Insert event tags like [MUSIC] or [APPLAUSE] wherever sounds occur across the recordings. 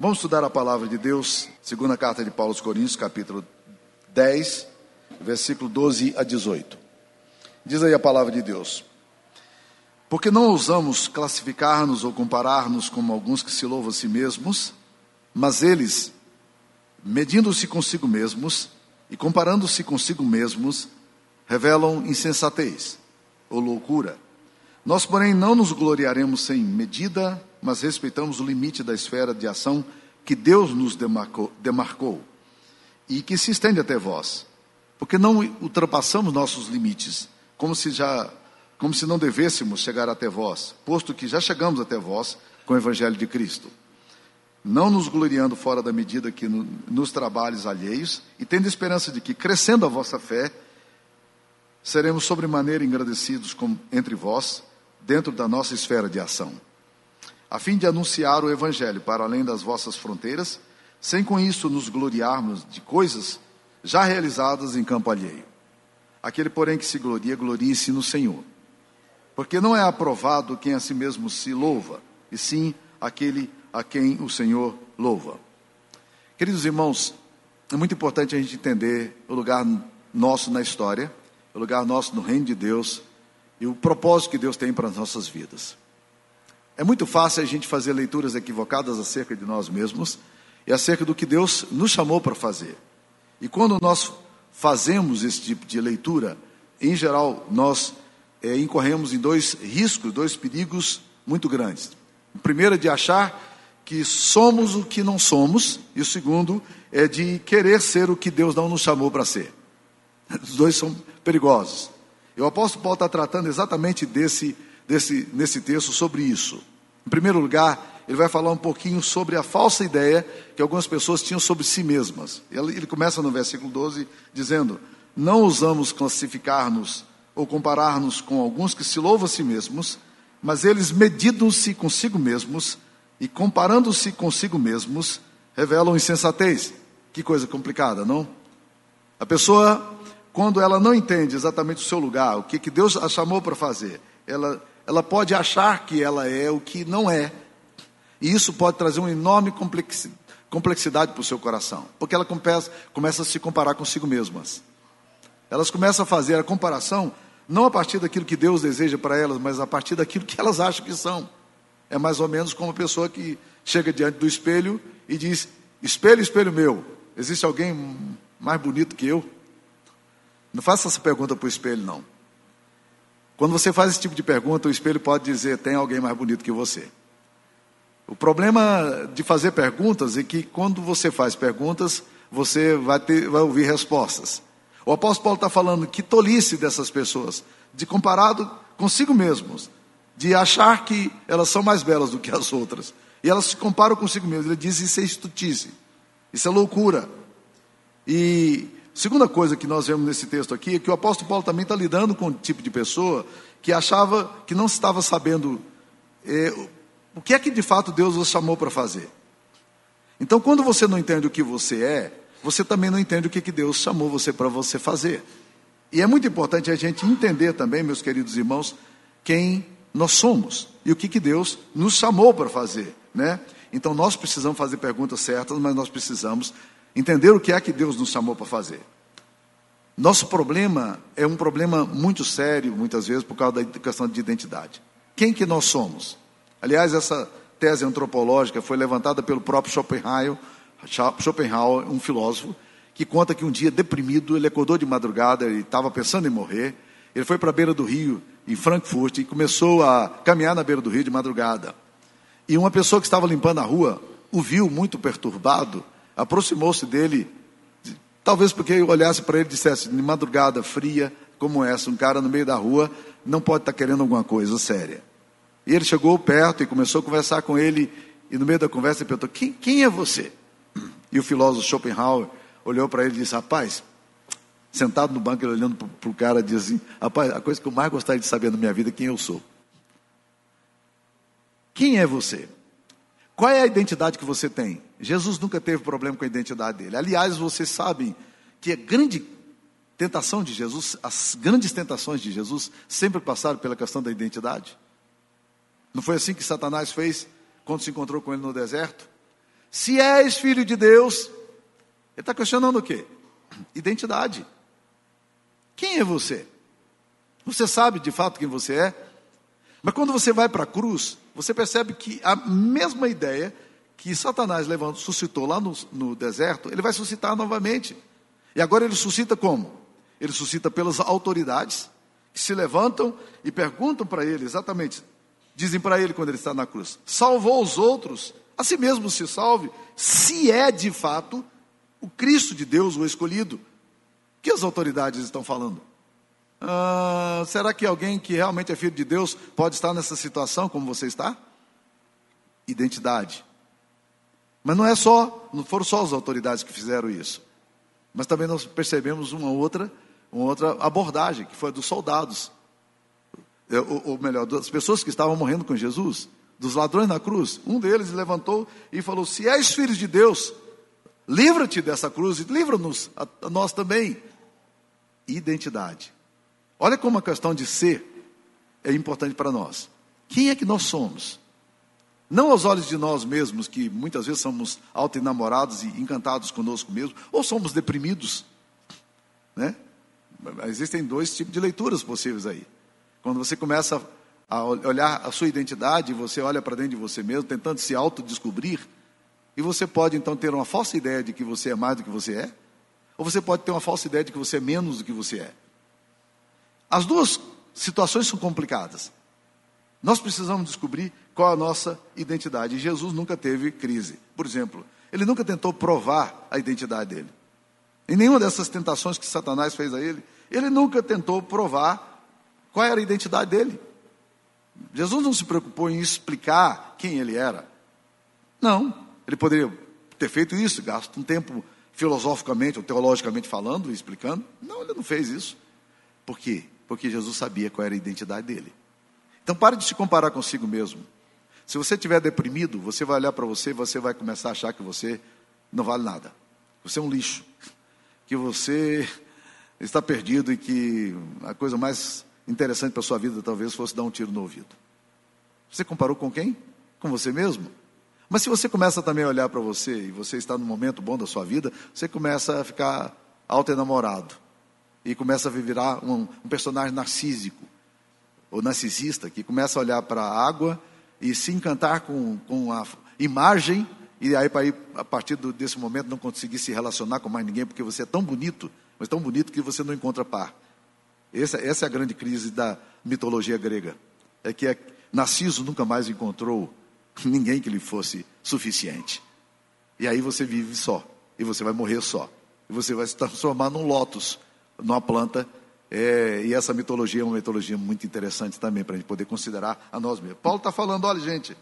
Vamos estudar a palavra de Deus, segunda carta de Paulo aos Coríntios, capítulo 10, versículo 12 a 18. Diz aí a palavra de Deus: Porque não ousamos classificar-nos ou comparar-nos como alguns que se louvam a si mesmos, mas eles, medindo-se consigo mesmos e comparando-se consigo mesmos, revelam insensatez ou loucura. Nós, porém, não nos gloriaremos sem medida, mas respeitamos o limite da esfera de ação que Deus nos demarcou, demarcou e que se estende até vós. Porque não ultrapassamos nossos limites, como se já como se não devêssemos chegar até vós, posto que já chegamos até vós com o evangelho de Cristo. Não nos gloriando fora da medida que no, nos trabalhos alheios, e tendo esperança de que, crescendo a vossa fé, seremos sobremaneira agradecidos com, entre vós, dentro da nossa esfera de ação a fim de anunciar o Evangelho para além das vossas fronteiras, sem com isso nos gloriarmos de coisas já realizadas em campo alheio. Aquele, porém, que se gloria, glorie-se no Senhor. Porque não é aprovado quem a si mesmo se louva, e sim aquele a quem o Senhor louva. Queridos irmãos, é muito importante a gente entender o lugar nosso na história, o lugar nosso no reino de Deus e o propósito que Deus tem para as nossas vidas. É muito fácil a gente fazer leituras equivocadas acerca de nós mesmos e acerca do que Deus nos chamou para fazer. E quando nós fazemos esse tipo de leitura, em geral, nós é, incorremos em dois riscos, dois perigos muito grandes. O primeiro é de achar que somos o que não somos, e o segundo é de querer ser o que Deus não nos chamou para ser. Os dois são perigosos. E o apóstolo Paulo está tratando exatamente desse desse, nesse texto sobre isso. Em primeiro lugar, ele vai falar um pouquinho sobre a falsa ideia que algumas pessoas tinham sobre si mesmas. Ele, ele começa no versículo 12 dizendo: Não usamos classificar-nos ou comparar-nos com alguns que se louvam a si mesmos, mas eles, medindo-se consigo mesmos e comparando-se consigo mesmos, revelam insensatez. Que coisa complicada, não? A pessoa, quando ela não entende exatamente o seu lugar, o que, que Deus a chamou para fazer, ela ela pode achar que ela é o que não é. E isso pode trazer uma enorme complexidade para o seu coração, porque ela começa, começa a se comparar consigo mesmas. Elas começam a fazer a comparação não a partir daquilo que Deus deseja para elas, mas a partir daquilo que elas acham que são. É mais ou menos como uma pessoa que chega diante do espelho e diz: Espelho, espelho meu, existe alguém mais bonito que eu? Não faça essa pergunta para o espelho, não. Quando você faz esse tipo de pergunta, o espelho pode dizer: tem alguém mais bonito que você. O problema de fazer perguntas é que quando você faz perguntas, você vai, ter, vai ouvir respostas. O apóstolo Paulo está falando que tolice dessas pessoas, de comparado consigo mesmos, de achar que elas são mais belas do que as outras. E elas se comparam consigo mesmas. Ele diz: Isso é estutice, isso é loucura. E Segunda coisa que nós vemos nesse texto aqui é que o apóstolo Paulo também está lidando com um tipo de pessoa que achava que não estava sabendo é, o que é que de fato Deus os chamou para fazer. Então, quando você não entende o que você é, você também não entende o que, que Deus chamou você para você fazer. E é muito importante a gente entender também, meus queridos irmãos, quem nós somos e o que, que Deus nos chamou para fazer, né? Então nós precisamos fazer perguntas certas, mas nós precisamos entender o que é que Deus nos chamou para fazer. Nosso problema é um problema muito sério, muitas vezes, por causa da questão de identidade. Quem que nós somos? Aliás, essa tese antropológica foi levantada pelo próprio Schopenhauer, Schopenhauer, um filósofo, que conta que um dia, deprimido, ele acordou de madrugada, ele estava pensando em morrer, ele foi para a beira do rio, em Frankfurt, e começou a caminhar na beira do rio de madrugada. E uma pessoa que estava limpando a rua o viu muito perturbado aproximou-se dele, talvez porque olhasse para ele e dissesse: de madrugada fria como essa, um cara no meio da rua não pode estar querendo alguma coisa séria. E ele chegou perto e começou a conversar com ele, e no meio da conversa ele perguntou: Quem, quem é você? [CLEARS THROAT] E o filósofo Schopenhauer olhou para ele e disse: Rapaz, sentado no banco, ele olhando para o cara, disse assim: Rapaz, a coisa que eu mais gostaria de saber na minha vida é quem eu sou. Quem é você? Qual é a identidade que você tem? Jesus nunca teve problema com a identidade dele. Aliás, vocês sabem que a grande tentação de Jesus, as grandes tentações de Jesus, sempre passaram pela questão da identidade. Não foi assim que Satanás fez quando se encontrou com ele no deserto? Se és filho de Deus, ele está questionando o quê? Identidade. Quem é você? Você sabe de fato quem você é? Mas quando você vai para a cruz, você percebe que a mesma ideia que Satanás levantou, suscitou lá no, no deserto, ele vai suscitar novamente. E agora ele suscita como? Ele suscita pelas autoridades que se levantam e perguntam para ele exatamente, dizem para ele quando ele está na cruz: salvou os outros, a si mesmo se salve, se é de fato o Cristo de Deus, o escolhido. O que as autoridades estão falando? Ah, será que alguém que realmente é filho de Deus pode estar nessa situação como você está? Identidade. Mas não é só, não foram só as autoridades que fizeram isso. Mas também nós percebemos uma outra, uma outra abordagem, que foi a dos soldados. Ou, ou melhor, das pessoas que estavam morrendo com Jesus, dos ladrões na cruz. Um deles levantou e falou: Se és filho de Deus, livra-te dessa cruz e livra-nos a, a nós também. Identidade. Olha como a questão de ser é importante para nós. Quem é que nós somos? Não aos olhos de nós mesmos, que muitas vezes somos auto-enamorados e encantados conosco mesmo, ou somos deprimidos. Né? Existem dois tipos de leituras possíveis aí. Quando você começa a olhar a sua identidade, você olha para dentro de você mesmo, tentando se autodescobrir, e você pode então ter uma falsa ideia de que você é mais do que você é, ou você pode ter uma falsa ideia de que você é menos do que você é. As duas situações são complicadas. Nós precisamos descobrir qual a nossa identidade. Jesus nunca teve crise. Por exemplo, ele nunca tentou provar a identidade dele. Em nenhuma dessas tentações que Satanás fez a ele, ele nunca tentou provar qual era a identidade dele. Jesus não se preocupou em explicar quem ele era. Não, ele poderia ter feito isso, gasto um tempo filosoficamente ou teologicamente falando, explicando. Não, ele não fez isso. Por quê? porque Jesus sabia qual era a identidade dele. Então pare de se comparar consigo mesmo. Se você estiver deprimido, você vai olhar para você e você vai começar a achar que você não vale nada. Você é um lixo. Que você está perdido e que a coisa mais interessante para a sua vida talvez fosse dar um tiro no ouvido. Você comparou com quem? Com você mesmo? Mas se você começa também a olhar para você e você está no momento bom da sua vida, você começa a ficar auto-enamorado e começa a virar um, um personagem narcísico, ou narcisista, que começa a olhar para a água e se encantar com, com a imagem, e aí ir, a partir desse momento não conseguir se relacionar com mais ninguém, porque você é tão bonito, mas tão bonito que você não encontra par. Essa, essa é a grande crise da mitologia grega. É que Narciso nunca mais encontrou ninguém que lhe fosse suficiente. E aí você vive só, e você vai morrer só, e você vai se transformar num lótus, numa planta. É, e essa mitologia é uma mitologia muito interessante também para a gente poder considerar a nós mesmos. Paulo está falando: olha, gente,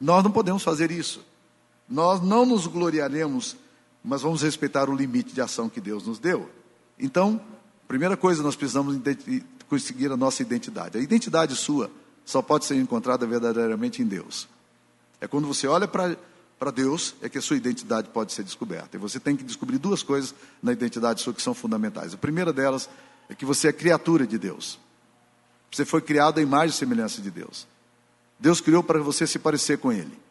nós não podemos fazer isso. Nós não nos gloriaremos, mas vamos respeitar o limite de ação que Deus nos deu. Então, primeira coisa, nós precisamos conseguir a nossa identidade. A identidade sua só pode ser encontrada verdadeiramente em Deus. É quando você olha para Deus é que a sua identidade pode ser descoberta. E você tem que descobrir duas coisas na identidade sua que são fundamentais. A primeira delas é que você é criatura de Deus. Você foi criado à imagem e semelhança de Deus. Deus criou para você se parecer com Ele.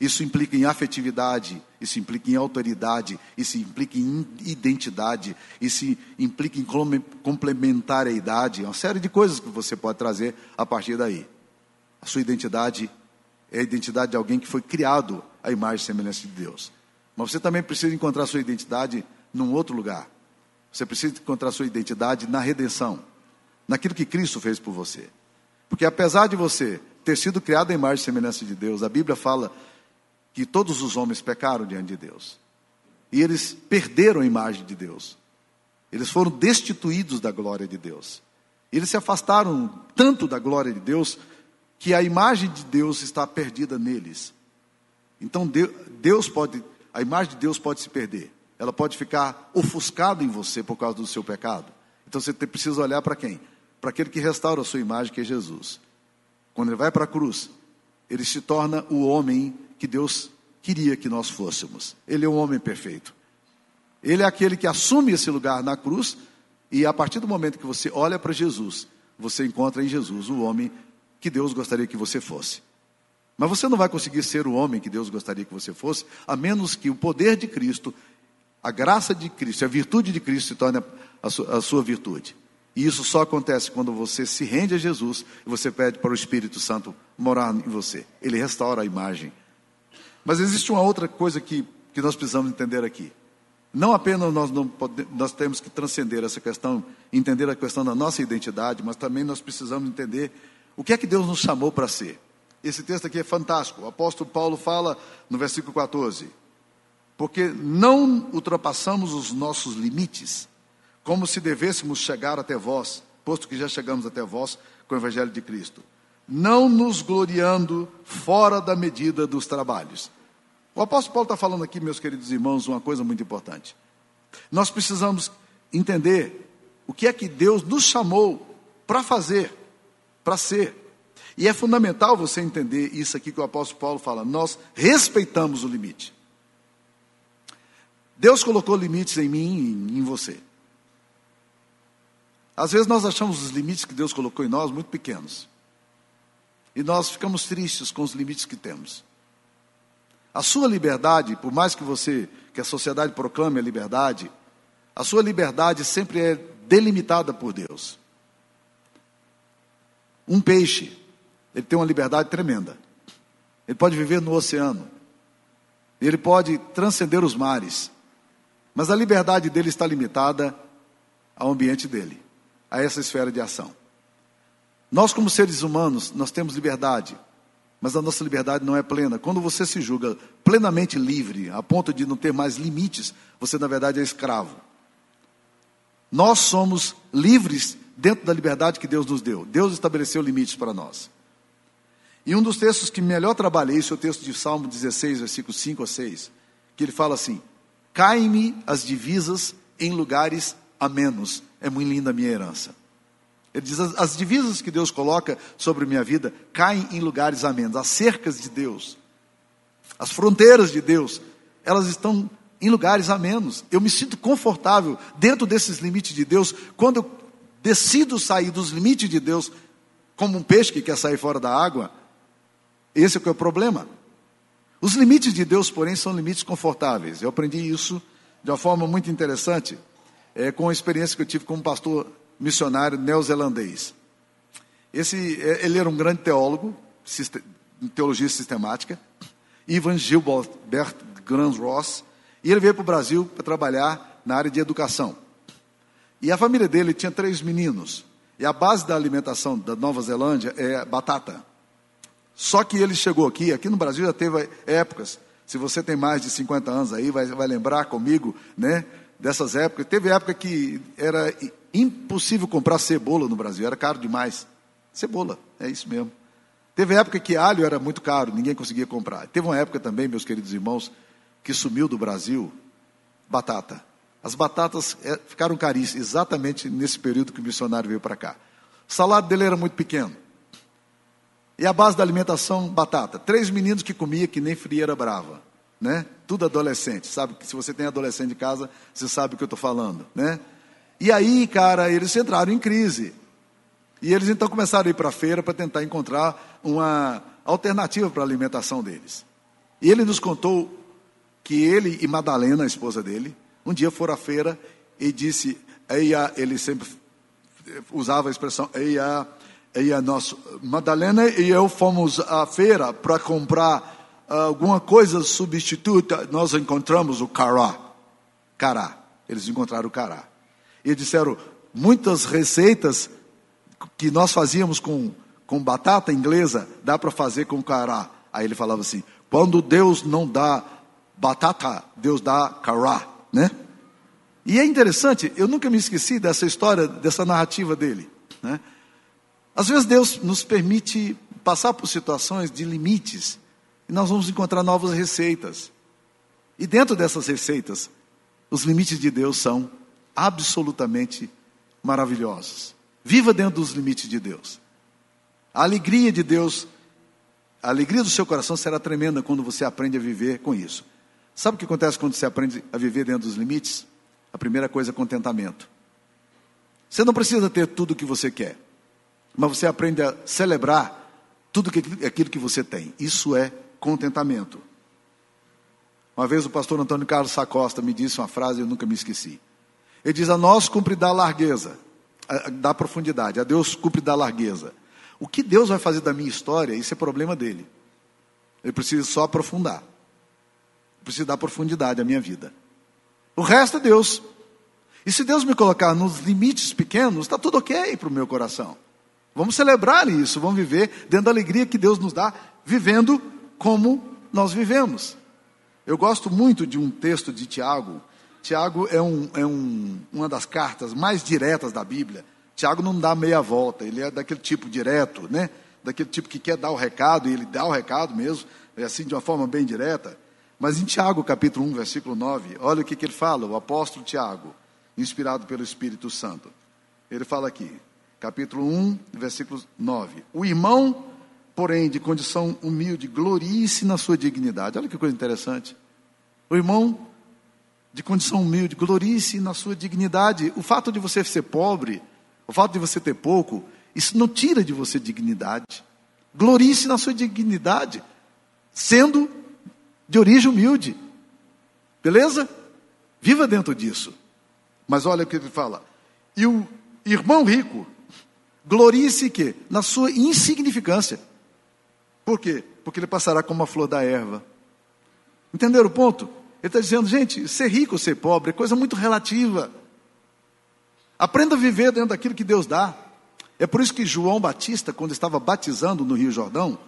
Isso implica em afetividade, isso implica em autoridade, isso implica em identidade, isso implica em complementariedade, uma série de coisas que você pode trazer a partir daí. A sua identidade é a identidade de alguém que foi criado à imagem e semelhança de Deus. Mas você também precisa encontrar sua identidade num outro lugar. Você precisa encontrar sua identidade na redenção, naquilo que Cristo fez por você. Porque apesar de você ter sido criado à imagem e semelhança de Deus, a Bíblia fala que todos os homens pecaram diante de Deus. E eles perderam a imagem de Deus. Eles foram destituídos da glória de Deus. Eles se afastaram tanto da glória de Deus que a imagem de Deus está perdida neles. Então Deus pode, a imagem de Deus pode se perder. Ela pode ficar ofuscada em você por causa do seu pecado. Então você precisa olhar para quem? Para aquele que restaura a sua imagem, que é Jesus. Quando ele vai para a cruz, ele se torna o homem que Deus queria que nós fôssemos. Ele é um homem perfeito. Ele é aquele que assume esse lugar na cruz, e a partir do momento que você olha para Jesus, você encontra em Jesus o homem que Deus gostaria que você fosse. Mas você não vai conseguir ser o homem que Deus gostaria que você fosse, a menos que o poder de Cristo, a graça de Cristo, a virtude de Cristo se torne a sua, a sua virtude. E isso só acontece quando você se rende a Jesus e você pede para o Espírito Santo morar em você. Ele restaura a imagem. Mas existe uma outra coisa que, que nós precisamos entender aqui. Não apenas nós, não nós temos que transcender essa questão, entender a questão da nossa identidade, mas também nós precisamos entender o que é que Deus nos chamou para ser. Esse texto aqui é fantástico. O apóstolo Paulo fala no versículo 14: Porque não ultrapassamos os nossos limites, como se devêssemos chegar até vós, posto que já chegamos até vós com o Evangelho de Cristo, não nos gloriando fora da medida dos trabalhos. O apóstolo Paulo está falando aqui, meus queridos irmãos, uma coisa muito importante. Nós precisamos entender o que é que Deus nos chamou para fazer, para ser. E é fundamental você entender isso aqui que o apóstolo Paulo fala. Nós respeitamos o limite. Deus colocou limites em mim e em você. Às vezes nós achamos os limites que Deus colocou em nós muito pequenos. E nós ficamos tristes com os limites que temos. A sua liberdade, por mais que você, que a sociedade proclame a liberdade, a sua liberdade sempre é delimitada por Deus. Um peixe, ele tem uma liberdade tremenda. Ele pode viver no oceano. Ele pode transcender os mares. Mas a liberdade dele está limitada ao ambiente dele, a essa esfera de ação. Nós, como seres humanos, nós temos liberdade, mas a nossa liberdade não é plena. Quando você se julga plenamente livre, a ponto de não ter mais limites, você na verdade é escravo. Nós somos livres dentro da liberdade que Deus nos deu. Deus estabeleceu limites para nós. E um dos textos que melhor trabalhei, esse é o texto de Salmo 16, versículos 5 a 6, que ele fala assim: Caem-me as divisas em lugares a menos. É muito linda a minha herança. Ele diz: as, as divisas que Deus coloca sobre minha vida caem em lugares a menos. As cercas de Deus, as fronteiras de Deus, elas estão em lugares a menos. Eu me sinto confortável dentro desses limites de Deus quando eu decido sair dos limites de Deus, como um peixe que quer sair fora da água. Esse é o, é o problema. Os limites de Deus, porém, são limites confortáveis. Eu aprendi isso de uma forma muito interessante, é, com a experiência que eu tive como pastor missionário neozelandês. Esse, é, ele era um grande teólogo, teologia sistemática, Ivan Gilbert Ross, e ele veio para o Brasil para trabalhar na área de educação. E a família dele tinha três meninos, e a base da alimentação da Nova Zelândia é batata. Só que ele chegou aqui, aqui no Brasil já teve épocas. Se você tem mais de 50 anos aí, vai, vai lembrar comigo, né? Dessas épocas. Teve época que era impossível comprar cebola no Brasil, era caro demais. Cebola, é isso mesmo. Teve época que alho era muito caro, ninguém conseguia comprar. Teve uma época também, meus queridos irmãos, que sumiu do Brasil batata. As batatas é, ficaram caríssimas, exatamente nesse período que o missionário veio para cá. O salário dele era muito pequeno. E a base da alimentação, batata. Três meninos que comia que nem frieira brava, né? Tudo adolescente, sabe? Se você tem adolescente em casa, você sabe o que eu estou falando, né? E aí, cara, eles entraram em crise. E eles então começaram a ir para a feira para tentar encontrar uma alternativa para a alimentação deles. E ele nos contou que ele e Madalena, a esposa dele, um dia foram à feira e disse, Eia, ele sempre usava a expressão, Eia, e a nossa Madalena e eu fomos à feira para comprar alguma coisa substituta. Nós encontramos o cará. Cará. Eles encontraram o cará. E disseram: muitas receitas que nós fazíamos com, com batata inglesa, dá para fazer com cará. Aí ele falava assim: quando Deus não dá batata, Deus dá cará, né? E é interessante, eu nunca me esqueci dessa história, dessa narrativa dele, né? Às vezes Deus nos permite passar por situações de limites e nós vamos encontrar novas receitas. E dentro dessas receitas, os limites de Deus são absolutamente maravilhosos. Viva dentro dos limites de Deus. A alegria de Deus, a alegria do seu coração será tremenda quando você aprende a viver com isso. Sabe o que acontece quando você aprende a viver dentro dos limites? A primeira coisa é contentamento. Você não precisa ter tudo o que você quer mas você aprende a celebrar tudo aquilo que você tem. Isso é contentamento. Uma vez o pastor Antônio Carlos Sacosta me disse uma frase eu nunca me esqueci. Ele diz: A nós cumpre dar largueza, dar profundidade, a Deus cumpre dar largueza. O que Deus vai fazer da minha história, isso é problema dele. Ele precisa só aprofundar. Precisa dar profundidade à minha vida. O resto é Deus. E se Deus me colocar nos limites pequenos, está tudo ok para o meu coração. Vamos celebrar isso, vamos viver dentro da alegria que Deus nos dá, vivendo como nós vivemos. Eu gosto muito de um texto de Tiago. Tiago é, um, é um, uma das cartas mais diretas da Bíblia. Tiago não dá meia volta, ele é daquele tipo direto, né? Daquele tipo que quer dar o recado, e ele dá o recado mesmo, é assim de uma forma bem direta. Mas em Tiago, capítulo 1, versículo 9, olha o que, que ele fala, o apóstolo Tiago, inspirado pelo Espírito Santo. Ele fala aqui, capítulo 1, versículo 9: O irmão, porém, de condição humilde, glorie-se na sua dignidade. Olha que coisa interessante. O irmão de condição humilde, glorie-se na sua dignidade. O fato de você ser pobre, o fato de você ter pouco, isso não tira de você dignidade. Glorie-se na sua dignidade, sendo de origem humilde. Beleza? Viva dentro disso. Mas olha o que ele fala. E o irmão rico, glorie-se que na sua insignificância. Por quê? Porque ele passará como a flor da erva. Entenderam o ponto? Ele está dizendo, gente, ser rico ou ser pobre é coisa muito relativa. Aprenda a viver dentro daquilo que Deus dá. É por isso que João Batista, quando estava batizando no Rio Jordão,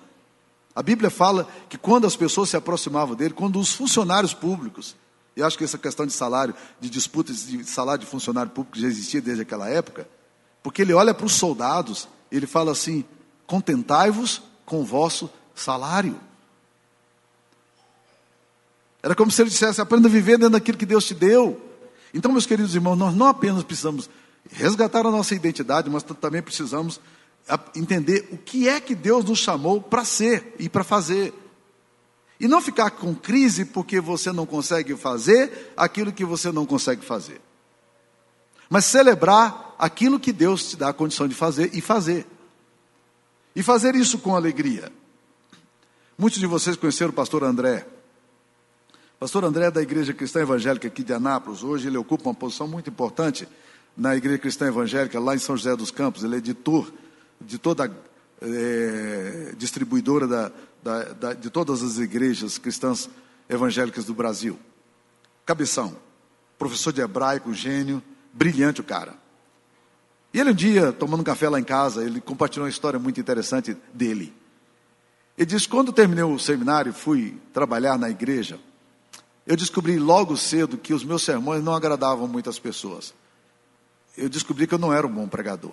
a Bíblia fala que quando as pessoas se aproximavam dele, quando os funcionários públicos, e acho que essa questão de salário, de disputas de salário de funcionário público já existia desde aquela época, porque ele olha para os soldados, ele fala assim: contentai-vos com o vosso salário. Era como se ele dissesse: aprenda a viver dentro daquilo que Deus te deu. Então, meus queridos irmãos, nós não apenas precisamos resgatar a nossa identidade, mas também precisamos entender o que é que Deus nos chamou para ser e para fazer. E não ficar com crise porque você não consegue fazer aquilo que você não consegue fazer. Mas celebrar aquilo que Deus te dá a condição de fazer e fazer. E fazer isso com alegria. Muitos de vocês conheceram o pastor André. Pastor André é da Igreja Cristã Evangélica aqui de Anápolis. Hoje ele ocupa uma posição muito importante na Igreja Cristã Evangélica, lá em São José dos Campos. Ele é editor de toda é, distribuidora da, da, da, de todas as igrejas cristãs evangélicas do Brasil. Cabeção, professor de hebraico, gênio, brilhante o cara. E ele um dia, tomando um café lá em casa, ele compartilhou uma história muito interessante dele. Ele disse: quando terminei o seminário, fui trabalhar na igreja. Eu descobri logo cedo que os meus sermões não agradavam muitas pessoas. Eu descobri que eu não era um bom pregador.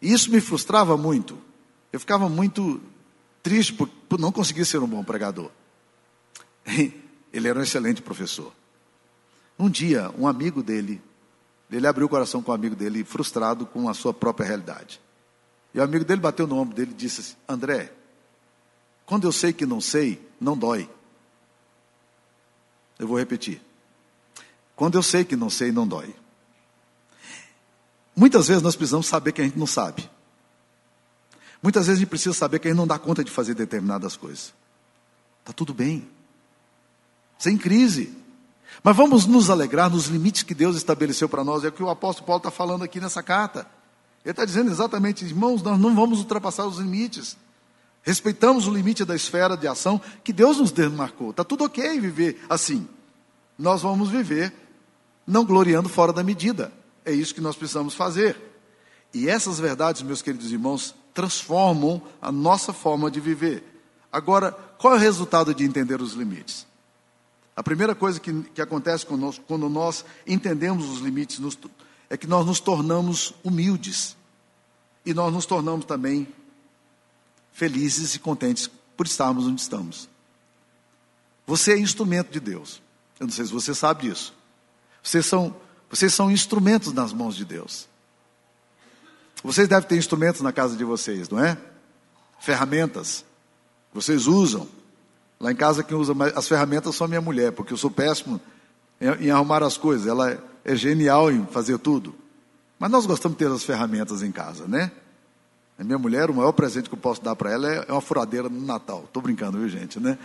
E isso me frustrava muito. Eu ficava muito triste por, por não conseguir ser um bom pregador. [LAUGHS] Ele era um excelente professor. Um dia, um amigo dele, ele abriu o coração com um amigo dele, frustrado com a sua própria realidade. E o amigo dele bateu no ombro dele e disse assim, André, quando eu sei que não sei, não dói. Eu vou repetir. Quando eu sei que não sei, não dói. Muitas vezes nós precisamos saber que a gente não sabe. Muitas vezes a gente precisa saber que a gente não dá conta de fazer determinadas coisas. Está tudo bem. Sem crise. Mas vamos nos alegrar nos limites que Deus estabeleceu para nós. É o que o apóstolo Paulo está falando aqui nessa carta. Ele está dizendo exatamente, irmãos, nós não vamos ultrapassar os limites. Respeitamos o limite da esfera de ação que Deus nos demarcou. Está tudo ok viver assim. Nós vamos viver não gloriando fora da medida. É isso que nós precisamos fazer. E essas verdades, meus queridos irmãos, transformam a nossa forma de viver. Agora, qual é o resultado de entender os limites? A primeira coisa que, que acontece conosco, quando nós entendemos os limites nos, é que nós nos tornamos humildes. E nós nos tornamos também felizes e contentes por estarmos onde estamos. Você é instrumento de Deus. Eu não sei se você sabe disso. Vocês são vocês são instrumentos nas mãos de Deus. Vocês devem ter instrumentos na casa de vocês, não é? Ferramentas. Vocês usam. Lá em casa quem usa as ferramentas a minha mulher, porque eu sou péssimo em, em arrumar as coisas. Ela é genial em fazer tudo. Mas nós gostamos de ter as ferramentas em casa, né? A minha mulher, o maior presente que eu posso dar para ela é uma furadeira no Natal. Estou brincando, viu, gente, né?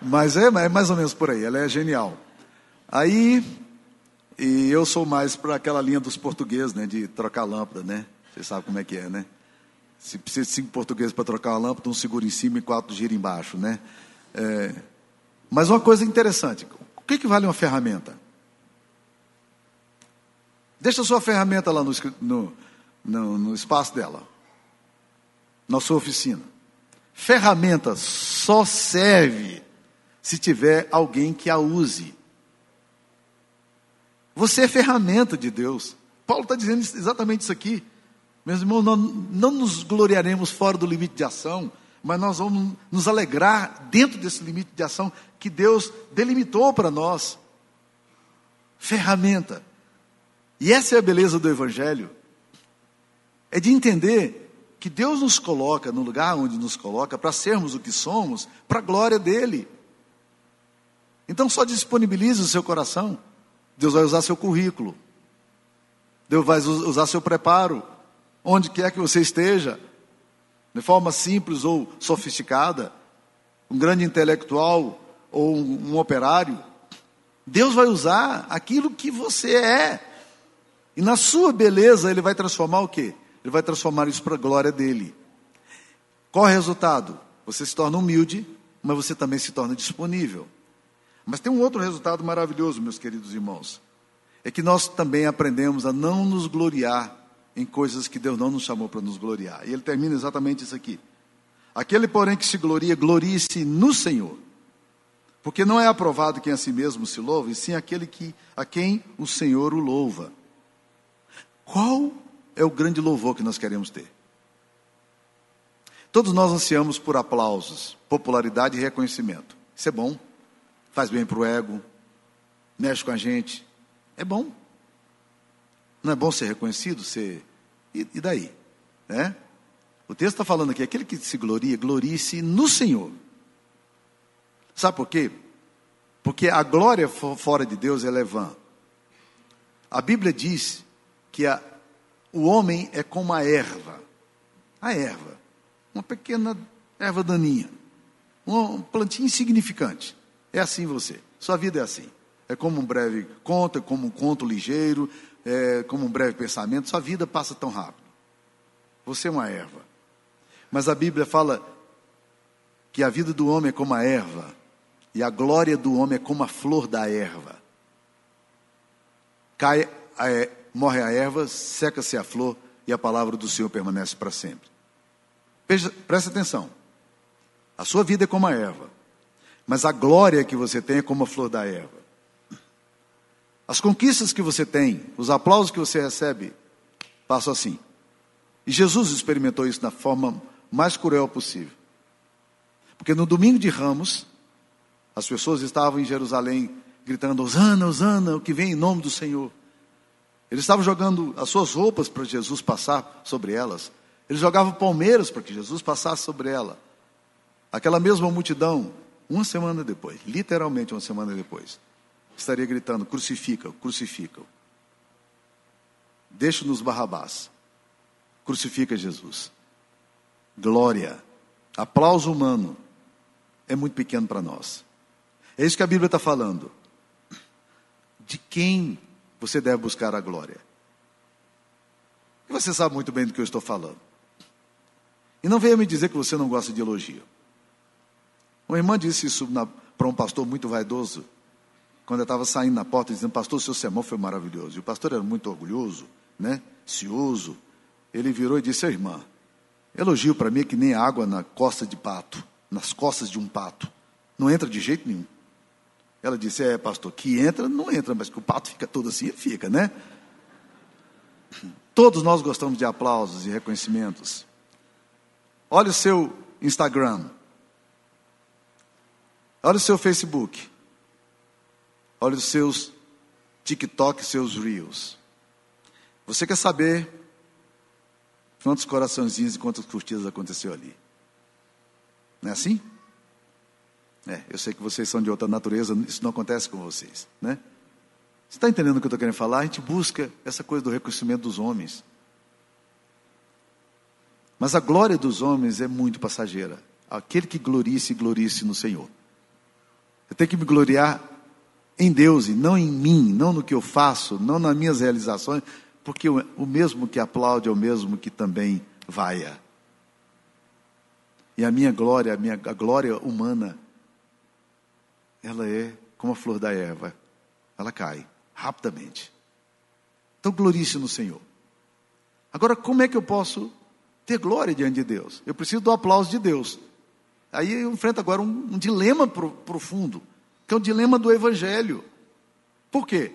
Mas é, é mais ou menos por aí, ela é genial. Aí, e eu sou mais para aquela linha dos portugueses, né, de trocar lâmpada, né? Você sabe como é que é, né? Se precisa de cinco portugueses para trocar uma lâmpada, um segura em cima e quatro gira embaixo, né? É, mas uma coisa interessante, o que, que vale uma ferramenta? Deixa a sua ferramenta lá no, no, no, no espaço dela, na sua oficina. Ferramenta só serve se tiver alguém que a use. Você é ferramenta de Deus. Paulo está dizendo exatamente isso aqui. Meus irmãos, nós não nos gloriaremos fora do limite de ação, mas nós vamos nos alegrar dentro desse limite de ação que Deus delimitou para nós. Ferramenta. E essa é a beleza do Evangelho. É de entender que Deus nos coloca no lugar onde nos coloca para sermos o que somos, para a glória dEle. Então só disponibilize o seu coração. Deus vai usar seu currículo. Deus vai usar seu preparo. Onde quer que você esteja. De forma simples ou sofisticada. Um grande intelectual ou um, um operário. Deus vai usar aquilo que você é. E na sua beleza ele vai transformar o quê? Ele vai transformar isso para a glória dele. Qual o resultado? Você se torna humilde, mas você também se torna disponível. Mas tem um outro resultado maravilhoso, meus queridos irmãos. É que nós também aprendemos a não nos gloriar em coisas que Deus não nos chamou para nos gloriar. E ele termina exatamente isso aqui. Aquele, porém, que se gloria, glorie-se no Senhor. Porque não é aprovado quem a si mesmo se louva, e sim aquele que, a quem o Senhor o louva. Qual é o grande louvor que nós queremos ter? Todos nós ansiamos por aplausos, popularidade e reconhecimento. Isso é bom faz bem para o ego, mexe com a gente. É bom. Não é bom ser reconhecido? Ser... E, e daí? É? O texto está falando aqui, aquele que se gloria, glorie-se no Senhor. Sabe por quê? Porque a glória fora de Deus é vã. A Bíblia diz que a, o homem é como a erva. A erva. Uma pequena erva daninha. Uma plantinha insignificante. É assim você. Sua vida é assim. É como um breve conto, é como um conto ligeiro, é como um breve pensamento. Sua vida passa tão rápido. Você é uma erva. Mas a Bíblia fala que a vida do homem é como a erva, e a glória do homem é como a flor da erva. Cai, é, morre a erva, seca-se a flor, e a palavra do Senhor permanece para sempre. Preste atenção. A sua vida é como a erva. Mas a glória que você tem é como a flor da erva. As conquistas que você tem, os aplausos que você recebe, passam assim. E Jesus experimentou isso da forma mais cruel possível. Porque no domingo de Ramos, as pessoas estavam em Jerusalém gritando: Osana, Osana, o que vem em nome do Senhor. Eles estavam jogando as suas roupas para Jesus passar sobre elas. Eles jogavam palmeiras para que Jesus passasse sobre ela. Aquela mesma multidão uma semana depois, literalmente uma semana depois, estaria gritando: crucifica, crucifica. Deixa-nos Barrabás. Crucifica Jesus. Glória. Aplauso humano é muito pequeno para nós. É isso que a Bíblia está falando. De quem você deve buscar a glória? E você sabe muito bem do que eu estou falando. E não venha me dizer que você não gosta de elogio. Uma irmã disse isso para um pastor muito vaidoso, quando eu estava saindo na porta, dizendo: Pastor, seu sermão foi maravilhoso. E o pastor era muito orgulhoso, né? cioso. Ele virou e disse: Irmã, elogio para mim é que nem água na costa de pato, nas costas de um pato. Não entra de jeito nenhum. Ela disse: É, pastor, que entra, não entra, mas que o pato fica todo assim, fica, né? [CLEARS THROAT] Todos nós gostamos de aplausos e reconhecimentos. Olha o seu Instagram. Olha o seu Facebook. Olha os seus TikTok, seus Reels. Você quer saber quantos coraçõezinhos e quantas curtidas aconteceu ali? Não é assim? É, eu sei que vocês são de outra natureza, isso não acontece com vocês, né? Você está entendendo o que eu estou querendo falar? A gente busca essa coisa do reconhecimento dos homens. Mas a glória dos homens é muito passageira. Aquele que glorie-se, glorie-se no Senhor. Eu tenho que me gloriar em Deus e não em mim, não no que eu faço, não nas minhas realizações, porque o mesmo que aplaude é o mesmo que também vaia. E a minha glória, a minha a glória humana, ela é como a flor da erva, ela cai rapidamente. Então glorie-se no Senhor. Agora, como é que eu posso ter glória diante de Deus? Eu preciso do aplauso de Deus. Aí eu enfrento agora um, um dilema pro, profundo, que é o dilema do Evangelho. Por quê?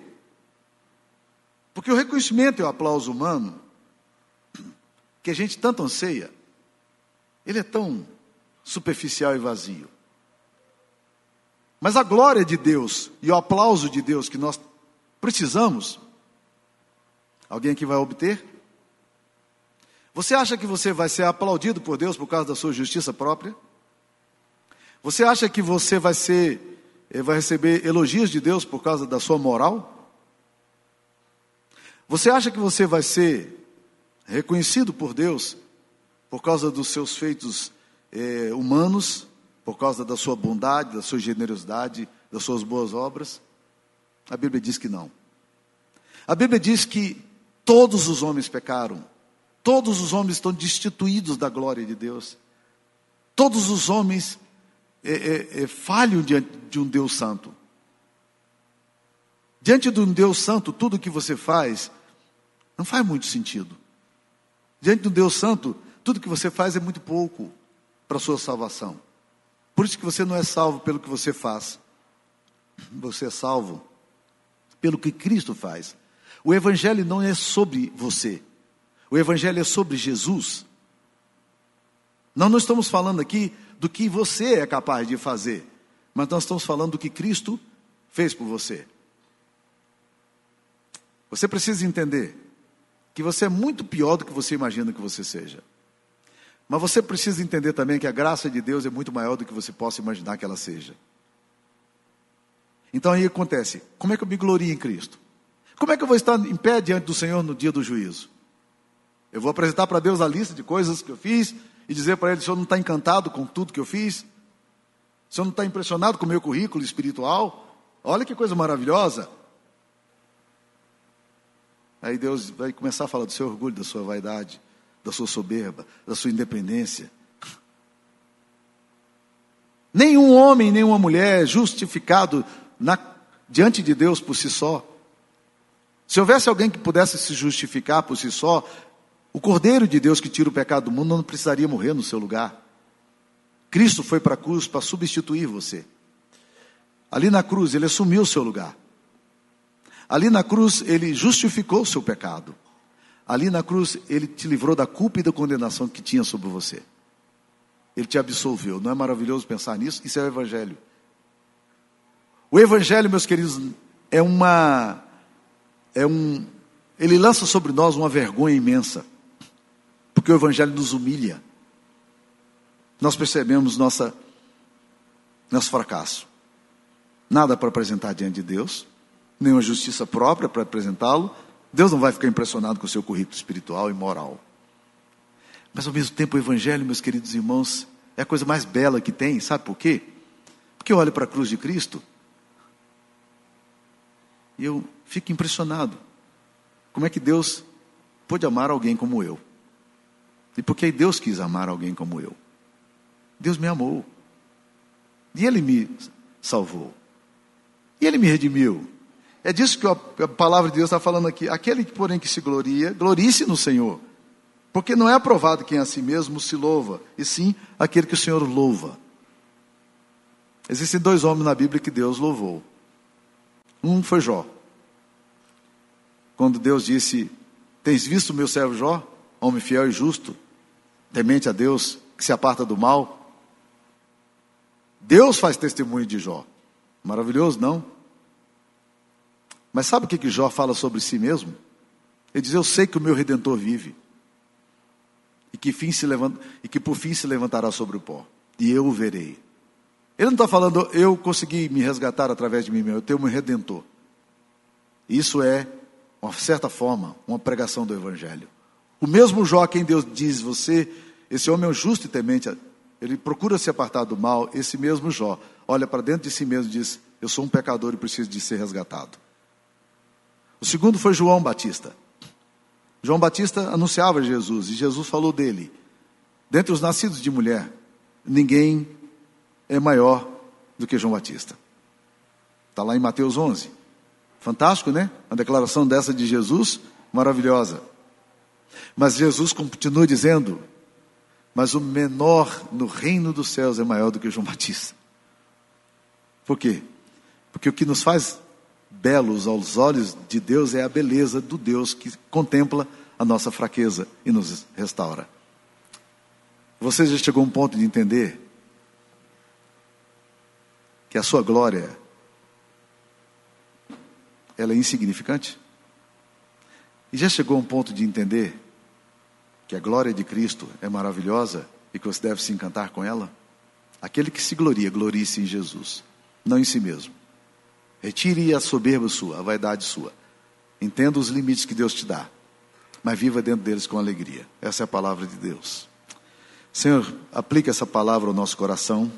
Porque o reconhecimento e o aplauso humano, que a gente tanto anseia, ele é tão superficial e vazio. Mas a glória de Deus e o aplauso de Deus que nós precisamos, alguém aqui vai obter? Você acha que você vai ser aplaudido por Deus por causa da sua justiça própria? Você acha que você vai ser, eh, vai receber elogios de Deus por causa da sua moral? Você acha que você vai ser reconhecido por Deus por causa dos seus feitos eh, humanos, por causa da sua bondade, da sua generosidade, das suas boas obras? A Bíblia diz que não. A Bíblia diz que todos os homens pecaram, todos os homens estão destituídos da glória de Deus, todos os homens é, é, é, falham diante de um Deus santo. Diante de um Deus santo, tudo que você faz não faz muito sentido. Diante de um Deus santo, tudo que você faz é muito pouco para a sua salvação. Por isso que você não é salvo pelo que você faz. Você é salvo pelo que Cristo faz. O Evangelho não é sobre você. O Evangelho é sobre Jesus. Nós não estamos falando aqui do que você é capaz de fazer, mas nós estamos falando do que Cristo fez por você. Você precisa entender que você é muito pior do que você imagina que você seja. Mas você precisa entender também que a graça de Deus é muito maior do que você possa imaginar que ela seja. Então aí acontece: como é que eu me glorio em Cristo? Como é que eu vou estar em pé diante do Senhor no dia do juízo? Eu vou apresentar para Deus a lista de coisas que eu fiz, e dizer para ele: o senhor não está encantado com tudo que eu fiz? O senhor não está impressionado com o meu currículo espiritual? Olha que coisa maravilhosa. Aí Deus vai começar a falar do seu orgulho, da sua vaidade, da sua soberba, da sua independência. Nenhum homem, nenhuma mulher é justificado na, diante de Deus por si só. Se houvesse alguém que pudesse se justificar por si só, o Cordeiro de Deus que tira o pecado do mundo não precisaria morrer no seu lugar. Cristo foi para a cruz para substituir você. Ali na cruz, ele assumiu o seu lugar. Ali na cruz, ele justificou o seu pecado. Ali na cruz, ele te livrou da culpa e da condenação que tinha sobre você. Ele te absolveu. Não é maravilhoso pensar nisso? Isso é o Evangelho. O Evangelho, meus queridos, é uma. É um. Ele lança sobre nós uma vergonha imensa porque o Evangelho nos humilha. Nós percebemos nossa, nosso fracasso. Nada para apresentar diante de Deus, nenhuma justiça própria para apresentá-lo. Deus não vai ficar impressionado com o seu currículo espiritual e moral. Mas ao mesmo tempo, o Evangelho, meus queridos irmãos, é a coisa mais bela que tem, sabe por quê? Porque eu olho para a cruz de Cristo e eu fico impressionado. Como é que Deus pôde amar alguém como eu? E porque Deus quis amar alguém como eu. Deus me amou. E Ele me salvou. E Ele me redimiu. É disso que a palavra de Deus está falando aqui. Aquele, porém, que se gloria, glorie-se no Senhor. Porque não é aprovado quem a si mesmo se louva, e sim aquele que o Senhor louva. Existem dois homens na Bíblia que Deus louvou. Um foi Jó. Quando Deus disse: Tens visto o meu servo Jó, homem fiel e justo, temente a Deus, que se aparta do mal. Deus faz testemunho de Jó. Maravilhoso, não? Mas sabe o que, que Jó fala sobre si mesmo? Ele diz: Eu sei que o meu redentor vive. E que, fim se levanta, e que por fim se levantará sobre o pó. E eu o verei. Ele não está falando, eu consegui me resgatar através de mim mesmo, eu tenho um redentor. Isso é, uma certa forma, uma pregação do Evangelho. O mesmo Jó a quem Deus diz, você esse homem é um justo e temente, ele procura se apartar do mal, esse mesmo Jó olha para dentro de si mesmo e diz: Eu sou um pecador e preciso de ser resgatado. O segundo foi João Batista. João Batista anunciava Jesus e Jesus falou dele. Dentre os nascidos de mulher, ninguém é maior do que João Batista. Está lá em Mateus 11. Fantástico, né? Uma declaração dessa de Jesus, maravilhosa. Mas Jesus continua dizendo: Mas o menor no reino dos céus é maior do que João Batista. Por quê? Porque o que nos faz belos aos olhos de Deus é a beleza do Deus que contempla a nossa fraqueza e nos restaura. Você já chegou a um ponto de entender que a sua glória ela é insignificante? E já chegou a um ponto de entender que a glória de Cristo é maravilhosa e que você deve se encantar com ela? Aquele que se gloria, glorie-se em Jesus, não em si mesmo. Retire a soberba sua, a vaidade sua. Entenda os limites que Deus te dá, mas viva dentro deles com alegria. Essa é a palavra de Deus. Senhor, aplique essa palavra ao nosso coração.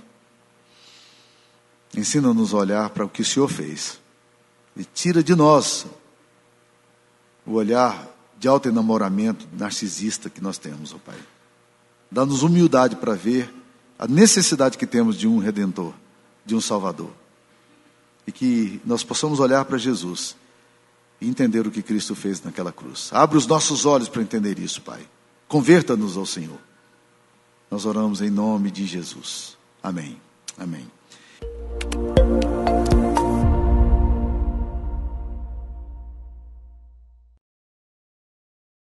Ensina-nos a olhar para o que o Senhor fez e tira de nós o olhar de alto enamoramento narcisista que nós temos, ó Pai. Dá-nos humildade para ver a necessidade que temos de um redentor, de um salvador. E que nós possamos olhar para Jesus e entender o que Cristo fez naquela cruz. Abre os nossos olhos para entender isso, Pai. Converta-nos ao Senhor. Nós oramos em nome de Jesus. Amém. Amém.